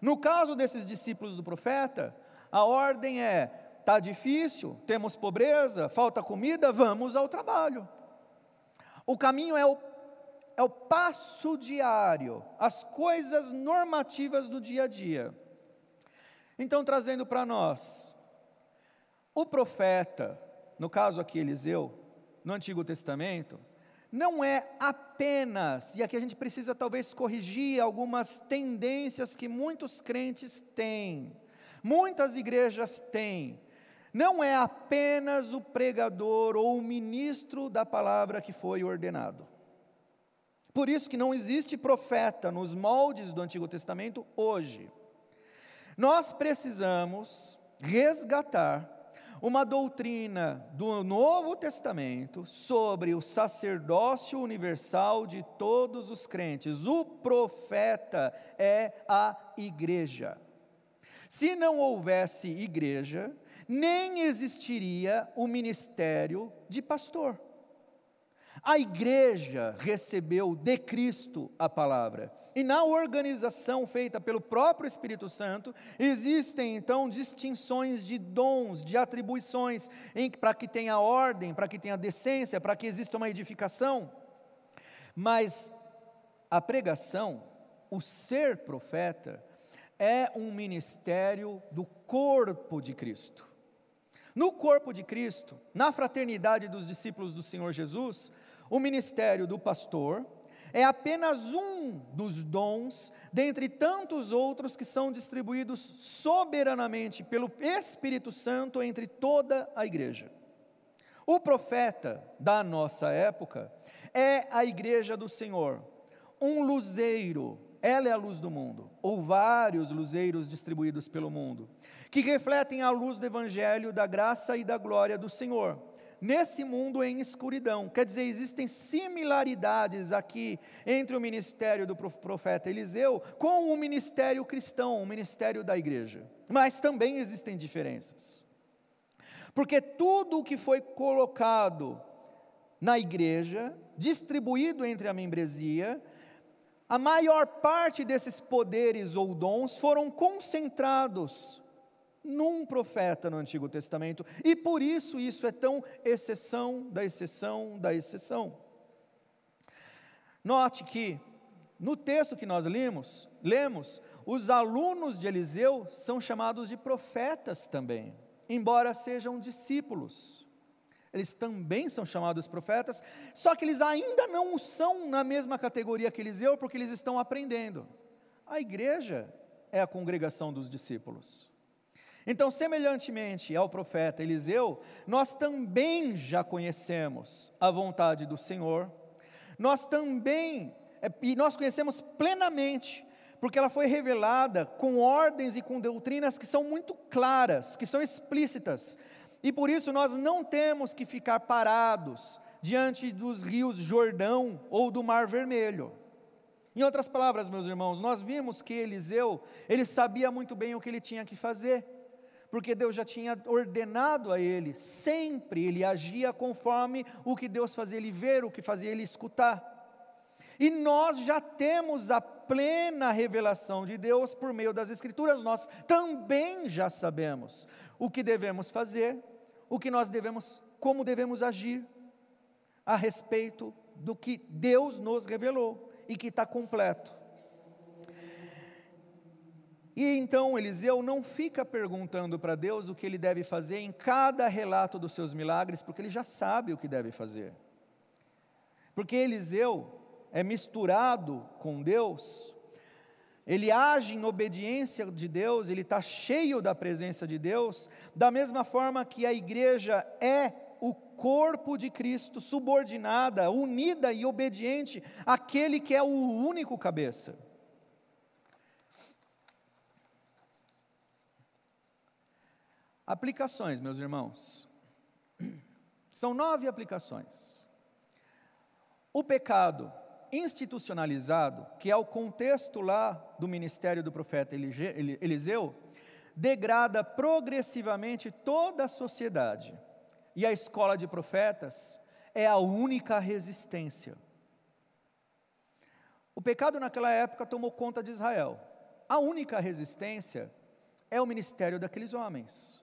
No caso desses discípulos do profeta, a ordem é: está difícil, temos pobreza, falta comida, vamos ao trabalho. O caminho é o, é o passo diário, as coisas normativas do dia a dia. Então, trazendo para nós, o profeta, no caso aqui Eliseu, no Antigo Testamento, não é apenas, e aqui a gente precisa talvez corrigir algumas tendências que muitos crentes têm, muitas igrejas têm, não é apenas o pregador ou o ministro da palavra que foi ordenado. Por isso que não existe profeta nos moldes do Antigo Testamento hoje. Nós precisamos resgatar uma doutrina do Novo Testamento sobre o sacerdócio universal de todos os crentes. O profeta é a igreja. Se não houvesse igreja, nem existiria o ministério de pastor. A igreja recebeu de Cristo a palavra. E na organização feita pelo próprio Espírito Santo, existem então distinções de dons, de atribuições, para que tenha ordem, para que tenha decência, para que exista uma edificação. Mas a pregação, o ser profeta, é um ministério do corpo de Cristo. No corpo de Cristo, na fraternidade dos discípulos do Senhor Jesus, o ministério do pastor é apenas um dos dons, dentre tantos outros que são distribuídos soberanamente pelo Espírito Santo entre toda a igreja. O profeta da nossa época é a igreja do Senhor, um luzeiro, ela é a luz do mundo, ou vários luzeiros distribuídos pelo mundo, que refletem a luz do Evangelho, da graça e da glória do Senhor nesse mundo em escuridão. Quer dizer, existem similaridades aqui entre o ministério do profeta Eliseu com o ministério cristão, o ministério da igreja. Mas também existem diferenças. Porque tudo o que foi colocado na igreja, distribuído entre a membresia, a maior parte desses poderes ou dons foram concentrados num profeta no Antigo Testamento, e por isso isso é tão exceção da exceção da exceção. Note que no texto que nós lemos, lemos, os alunos de Eliseu são chamados de profetas também, embora sejam discípulos. Eles também são chamados profetas, só que eles ainda não são na mesma categoria que Eliseu, porque eles estão aprendendo. A igreja é a congregação dos discípulos. Então, semelhantemente ao profeta Eliseu, nós também já conhecemos a vontade do Senhor, nós também, é, e nós conhecemos plenamente, porque ela foi revelada com ordens e com doutrinas que são muito claras, que são explícitas, e por isso nós não temos que ficar parados diante dos rios Jordão ou do Mar Vermelho. Em outras palavras, meus irmãos, nós vimos que Eliseu, ele sabia muito bem o que ele tinha que fazer porque Deus já tinha ordenado a ele, sempre ele agia conforme o que Deus fazia ele ver, o que fazia ele escutar. E nós já temos a plena revelação de Deus por meio das Escrituras, nós também já sabemos o que devemos fazer, o que nós devemos, como devemos agir a respeito do que Deus nos revelou e que está completo. E então Eliseu não fica perguntando para Deus o que ele deve fazer em cada relato dos seus milagres, porque ele já sabe o que deve fazer. Porque Eliseu é misturado com Deus, ele age em obediência de Deus, ele está cheio da presença de Deus, da mesma forma que a igreja é o corpo de Cristo, subordinada, unida e obediente àquele que é o único cabeça. Aplicações, meus irmãos. São nove aplicações. O pecado institucionalizado, que é o contexto lá do ministério do profeta Eliseu, degrada progressivamente toda a sociedade. E a escola de profetas é a única resistência. O pecado naquela época tomou conta de Israel. A única resistência é o ministério daqueles homens.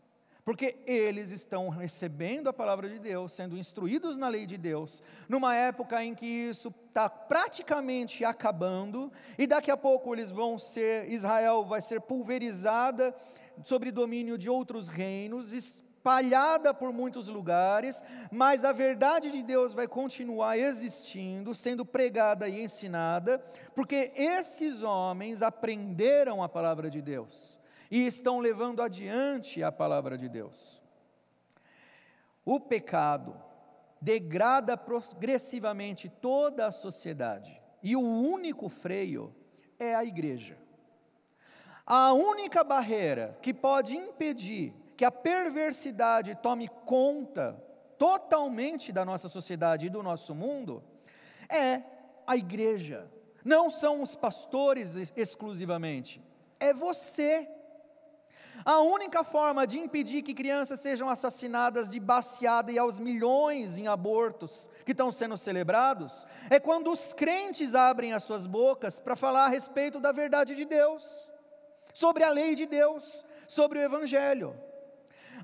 Porque eles estão recebendo a palavra de Deus, sendo instruídos na lei de Deus, numa época em que isso está praticamente acabando, e daqui a pouco eles vão ser, Israel vai ser pulverizada sobre domínio de outros reinos, espalhada por muitos lugares, mas a verdade de Deus vai continuar existindo, sendo pregada e ensinada, porque esses homens aprenderam a palavra de Deus e estão levando adiante a palavra de Deus. O pecado degrada progressivamente toda a sociedade, e o único freio é a igreja. A única barreira que pode impedir que a perversidade tome conta totalmente da nossa sociedade e do nosso mundo é a igreja. Não são os pastores exclusivamente, é você. A única forma de impedir que crianças sejam assassinadas de baseada e aos milhões em abortos que estão sendo celebrados é quando os crentes abrem as suas bocas para falar a respeito da verdade de Deus sobre a lei de Deus, sobre o Evangelho.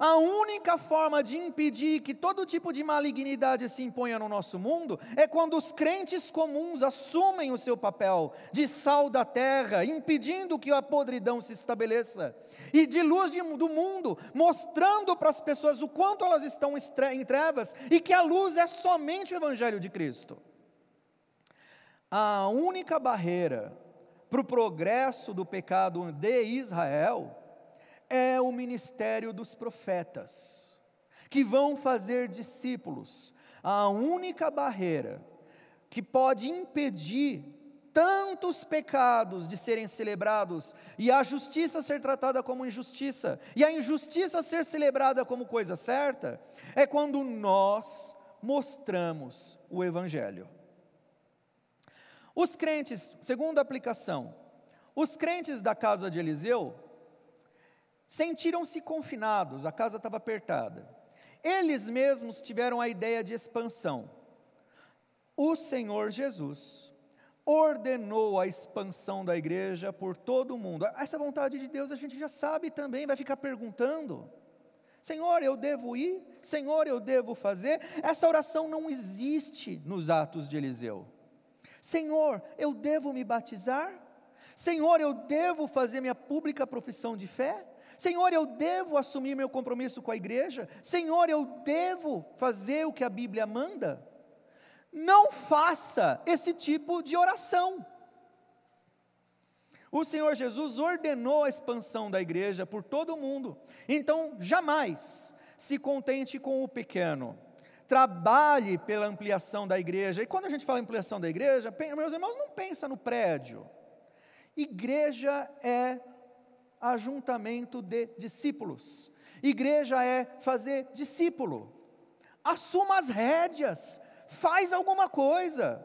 A única forma de impedir que todo tipo de malignidade se imponha no nosso mundo é quando os crentes comuns assumem o seu papel de sal da terra, impedindo que a podridão se estabeleça, e de luz de, do mundo, mostrando para as pessoas o quanto elas estão em trevas e que a luz é somente o Evangelho de Cristo. A única barreira para o progresso do pecado de Israel é o ministério dos profetas, que vão fazer discípulos. A única barreira que pode impedir tantos pecados de serem celebrados e a justiça ser tratada como injustiça e a injustiça ser celebrada como coisa certa, é quando nós mostramos o Evangelho. Os crentes, segunda aplicação, os crentes da casa de Eliseu sentiram-se confinados, a casa estava apertada. Eles mesmos tiveram a ideia de expansão. O Senhor Jesus ordenou a expansão da igreja por todo o mundo. Essa vontade de Deus a gente já sabe também, vai ficar perguntando. Senhor, eu devo ir? Senhor, eu devo fazer? Essa oração não existe nos atos de Eliseu. Senhor, eu devo me batizar? Senhor, eu devo fazer minha pública profissão de fé? Senhor, eu devo assumir meu compromisso com a igreja? Senhor, eu devo fazer o que a Bíblia manda? Não faça esse tipo de oração. O Senhor Jesus ordenou a expansão da igreja por todo o mundo. Então, jamais se contente com o pequeno trabalhe pela ampliação da igreja. E quando a gente fala ampliação da igreja, meus irmãos, não pensa no prédio. Igreja é ajuntamento de discípulos. Igreja é fazer discípulo. Assuma as rédeas, faz alguma coisa.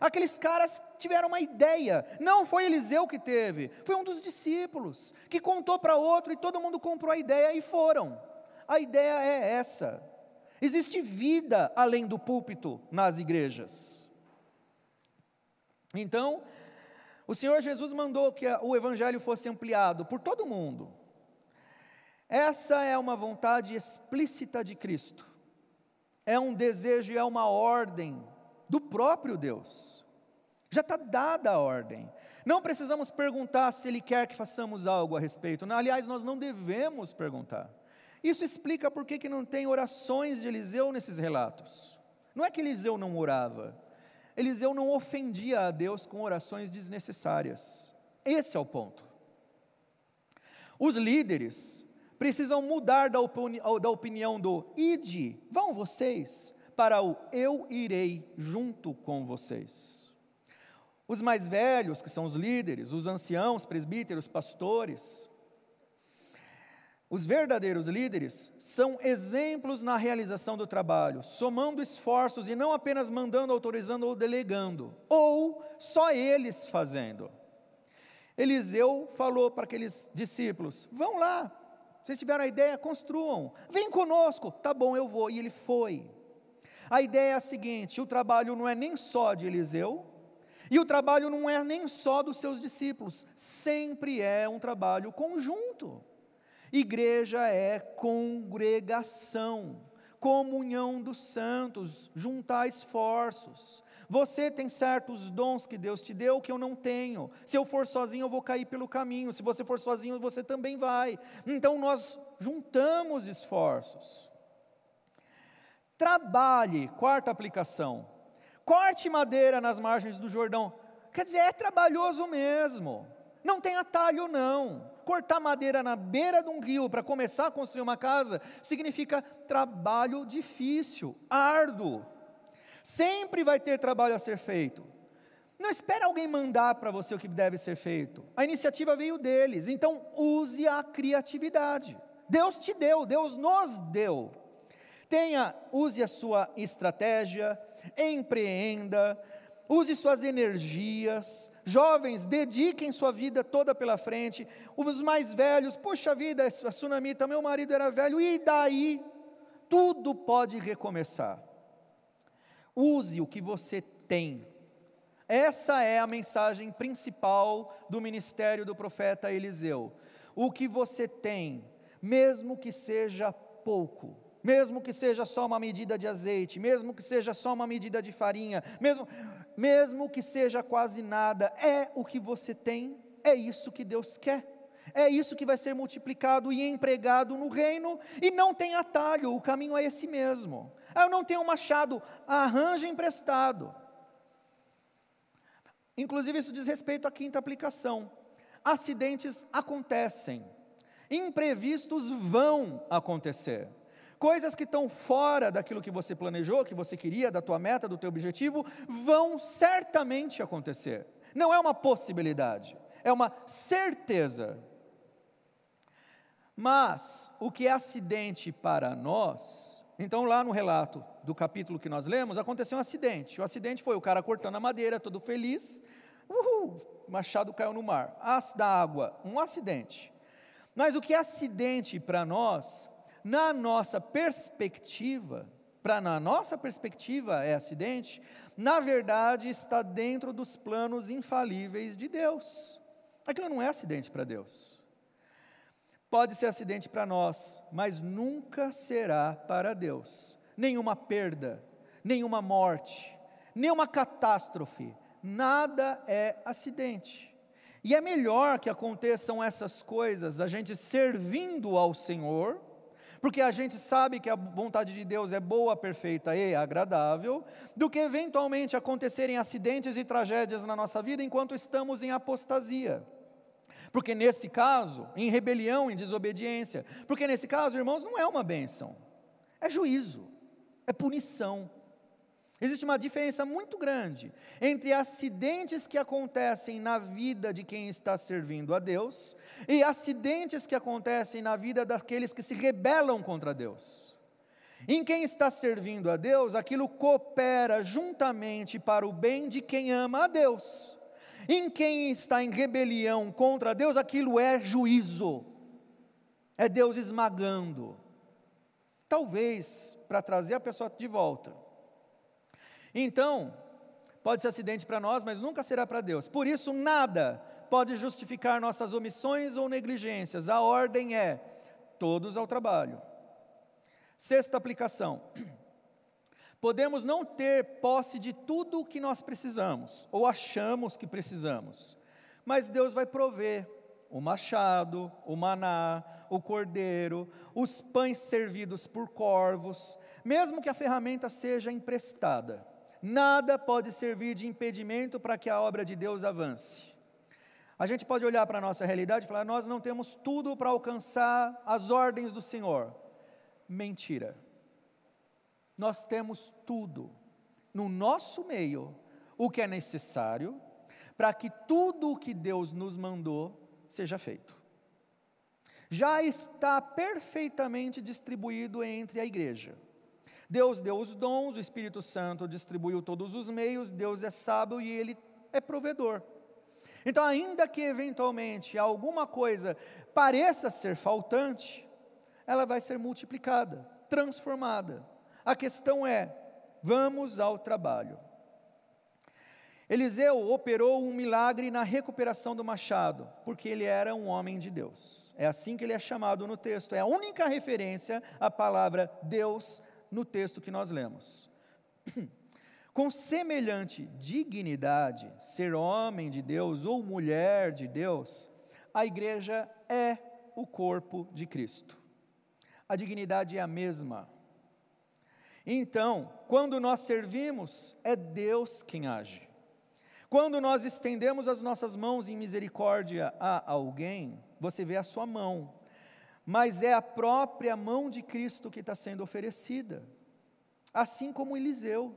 Aqueles caras tiveram uma ideia, não foi Eliseu que teve, foi um dos discípulos que contou para outro e todo mundo comprou a ideia e foram. A ideia é essa. Existe vida além do púlpito nas igrejas. Então, o Senhor Jesus mandou que o evangelho fosse ampliado por todo mundo. Essa é uma vontade explícita de Cristo. É um desejo e é uma ordem do próprio Deus. Já está dada a ordem. Não precisamos perguntar se Ele quer que façamos algo a respeito. Aliás, nós não devemos perguntar. Isso explica por que não tem orações de Eliseu nesses relatos. Não é que Eliseu não orava, Eliseu não ofendia a Deus com orações desnecessárias. Esse é o ponto. Os líderes precisam mudar da, opini da opinião do ide, vão vocês, para o eu irei junto com vocês. Os mais velhos, que são os líderes, os anciãos, presbíteros, pastores, os verdadeiros líderes são exemplos na realização do trabalho, somando esforços e não apenas mandando, autorizando ou delegando, ou só eles fazendo. Eliseu falou para aqueles discípulos: vão lá, vocês tiveram a ideia, construam, vem conosco, tá bom, eu vou. E ele foi. A ideia é a seguinte: o trabalho não é nem só de Eliseu, e o trabalho não é nem só dos seus discípulos, sempre é um trabalho conjunto. Igreja é congregação, comunhão dos santos, juntar esforços. Você tem certos dons que Deus te deu que eu não tenho. Se eu for sozinho, eu vou cair pelo caminho. Se você for sozinho, você também vai. Então nós juntamos esforços. Trabalhe, quarta aplicação. Corte madeira nas margens do Jordão. Quer dizer, é trabalhoso mesmo. Não tem atalho, não. Cortar madeira na beira de um rio para começar a construir uma casa significa trabalho difícil, árduo. Sempre vai ter trabalho a ser feito. Não espere alguém mandar para você o que deve ser feito. A iniciativa veio deles, então use a criatividade. Deus te deu, Deus nos deu. Tenha, use a sua estratégia, empreenda, use suas energias. Jovens, dediquem sua vida toda pela frente. Os mais velhos, puxa vida, a tsunamita, meu marido era velho, e daí? Tudo pode recomeçar. Use o que você tem. Essa é a mensagem principal do ministério do profeta Eliseu. O que você tem, mesmo que seja pouco, mesmo que seja só uma medida de azeite, mesmo que seja só uma medida de farinha, mesmo, mesmo que seja quase nada, é o que você tem, é isso que Deus quer. É isso que vai ser multiplicado e empregado no reino, e não tem atalho, o caminho é esse mesmo. Eu não tenho machado, arranja emprestado. Inclusive, isso diz respeito à quinta aplicação. Acidentes acontecem, imprevistos vão acontecer. Coisas que estão fora daquilo que você planejou, que você queria, da tua meta, do teu objetivo, vão certamente acontecer. Não é uma possibilidade, é uma certeza. Mas o que é acidente para nós, então lá no relato do capítulo que nós lemos, aconteceu um acidente. O acidente foi o cara cortando a madeira, todo feliz, uhul, machado caiu no mar, as da água, um acidente. Mas o que é acidente para nós na nossa perspectiva, para na nossa perspectiva é acidente, na verdade está dentro dos planos infalíveis de Deus. Aquilo não é acidente para Deus. Pode ser acidente para nós, mas nunca será para Deus. Nenhuma perda, nenhuma morte, nenhuma catástrofe, nada é acidente. E é melhor que aconteçam essas coisas, a gente servindo ao Senhor, porque a gente sabe que a vontade de Deus é boa, perfeita e agradável, do que eventualmente acontecerem acidentes e tragédias na nossa vida enquanto estamos em apostasia. Porque nesse caso, em rebelião, em desobediência, porque nesse caso, irmãos, não é uma bênção, é juízo, é punição. Existe uma diferença muito grande entre acidentes que acontecem na vida de quem está servindo a Deus e acidentes que acontecem na vida daqueles que se rebelam contra Deus. Em quem está servindo a Deus, aquilo coopera juntamente para o bem de quem ama a Deus. Em quem está em rebelião contra Deus, aquilo é juízo, é Deus esmagando. Talvez para trazer a pessoa de volta então, pode ser acidente para nós, mas nunca será para Deus. Por isso, nada pode justificar nossas omissões ou negligências. A ordem é: todos ao trabalho. Sexta aplicação. Podemos não ter posse de tudo o que nós precisamos, ou achamos que precisamos, mas Deus vai prover o machado, o maná, o cordeiro, os pães servidos por corvos, mesmo que a ferramenta seja emprestada nada pode servir de impedimento para que a obra de Deus avance. A gente pode olhar para a nossa realidade e falar: nós não temos tudo para alcançar as ordens do Senhor. Mentira. Nós temos tudo no nosso meio, o que é necessário para que tudo o que Deus nos mandou seja feito. Já está perfeitamente distribuído entre a igreja. Deus deu os dons, o Espírito Santo distribuiu todos os meios, Deus é sábio e Ele é provedor. Então, ainda que eventualmente alguma coisa pareça ser faltante, ela vai ser multiplicada, transformada. A questão é: vamos ao trabalho. Eliseu operou um milagre na recuperação do machado, porque ele era um homem de Deus. É assim que ele é chamado no texto. É a única referência à palavra Deus no texto que nós lemos. Com semelhante dignidade, ser homem de Deus ou mulher de Deus, a igreja é o corpo de Cristo. A dignidade é a mesma. Então, quando nós servimos, é Deus quem age. Quando nós estendemos as nossas mãos em misericórdia a alguém, você vê a sua mão, mas é a própria mão de Cristo que está sendo oferecida, assim como Eliseu.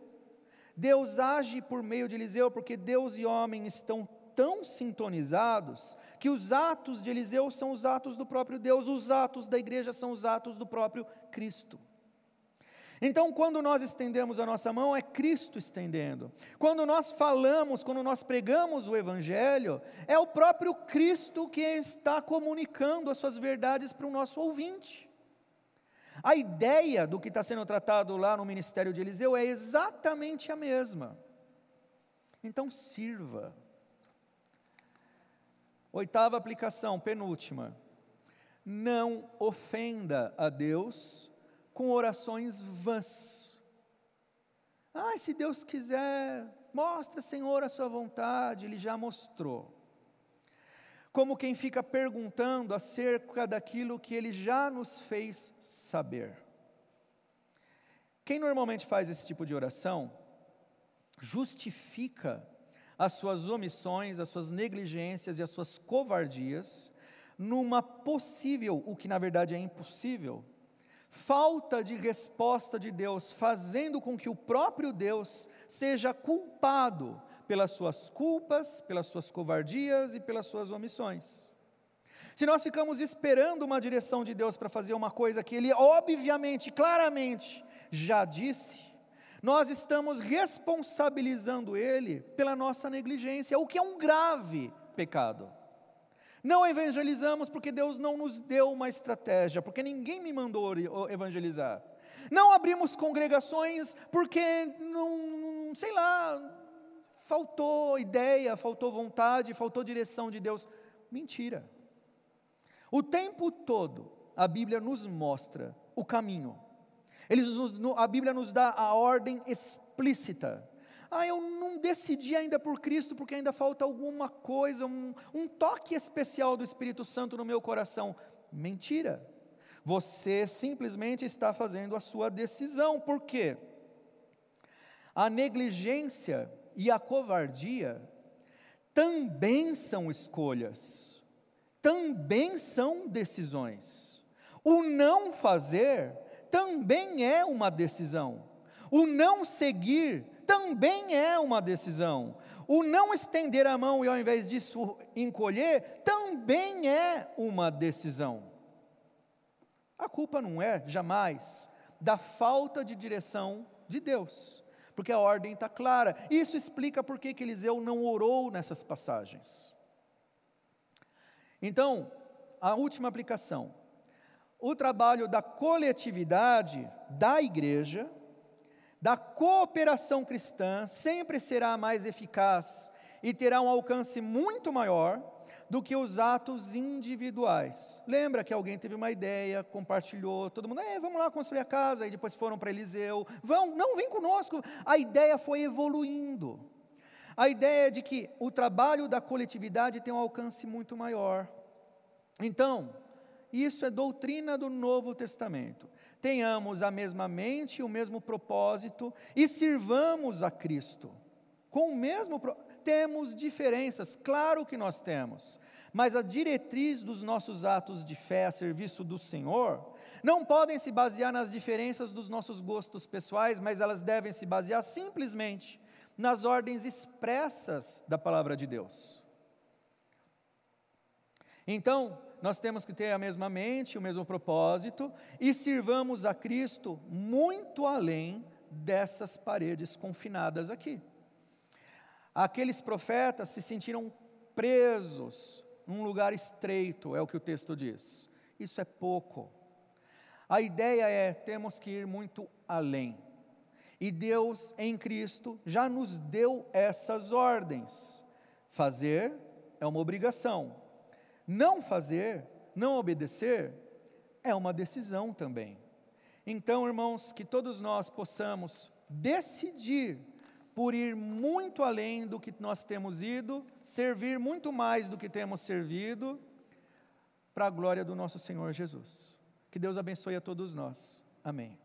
Deus age por meio de Eliseu, porque Deus e homem estão tão sintonizados que os atos de Eliseu são os atos do próprio Deus, os atos da igreja são os atos do próprio Cristo. Então, quando nós estendemos a nossa mão, é Cristo estendendo. Quando nós falamos, quando nós pregamos o Evangelho, é o próprio Cristo que está comunicando as suas verdades para o nosso ouvinte. A ideia do que está sendo tratado lá no ministério de Eliseu é exatamente a mesma. Então, sirva. Oitava aplicação, penúltima. Não ofenda a Deus com orações vãs. Ah, se Deus quiser, mostra, Senhor, a sua vontade, Ele já mostrou. Como quem fica perguntando acerca daquilo que Ele já nos fez saber. Quem normalmente faz esse tipo de oração, justifica as suas omissões, as suas negligências e as suas covardias numa possível, o que na verdade é impossível, falta de resposta de Deus, fazendo com que o próprio Deus seja culpado pelas suas culpas, pelas suas covardias e pelas suas omissões. Se nós ficamos esperando uma direção de Deus para fazer uma coisa que Ele, obviamente, claramente, já disse, nós estamos responsabilizando Ele pela nossa negligência, o que é um grave pecado. Não evangelizamos porque Deus não nos deu uma estratégia, porque ninguém me mandou evangelizar. Não abrimos congregações porque não, sei lá, faltou ideia, faltou vontade, faltou direção de Deus. Mentira. O tempo todo a Bíblia nos mostra o caminho. Eles nos, a Bíblia nos dá a ordem explícita ah, eu não decidi ainda por Cristo porque ainda falta alguma coisa, um, um toque especial do Espírito Santo no meu coração. Mentira. Você simplesmente está fazendo a sua decisão. Por quê? A negligência e a covardia também são escolhas, também são decisões. O não fazer também é uma decisão. O não seguir também é uma decisão. O não estender a mão e ao invés disso encolher, também é uma decisão. A culpa não é, jamais, da falta de direção de Deus, porque a ordem está clara. Isso explica por que Eliseu não orou nessas passagens. Então, a última aplicação. O trabalho da coletividade da igreja da cooperação cristã sempre será mais eficaz e terá um alcance muito maior do que os atos individuais. Lembra que alguém teve uma ideia, compartilhou, todo mundo, é, vamos lá construir a casa, e depois foram para Eliseu, vão, não, vem conosco. A ideia foi evoluindo. A ideia de que o trabalho da coletividade tem um alcance muito maior. Então, isso é doutrina do Novo Testamento tenhamos a mesma mente, o mesmo propósito e sirvamos a Cristo. Com o mesmo temos diferenças, claro que nós temos, mas a diretriz dos nossos atos de fé a serviço do Senhor não podem se basear nas diferenças dos nossos gostos pessoais, mas elas devem se basear simplesmente nas ordens expressas da palavra de Deus. Então, nós temos que ter a mesma mente, o mesmo propósito e sirvamos a Cristo muito além dessas paredes confinadas aqui. Aqueles profetas se sentiram presos num lugar estreito, é o que o texto diz. Isso é pouco. A ideia é: temos que ir muito além. E Deus em Cristo já nos deu essas ordens. Fazer é uma obrigação, não fazer, não obedecer, é uma decisão também. Então, irmãos, que todos nós possamos decidir por ir muito além do que nós temos ido, servir muito mais do que temos servido, para a glória do nosso Senhor Jesus. Que Deus abençoe a todos nós. Amém.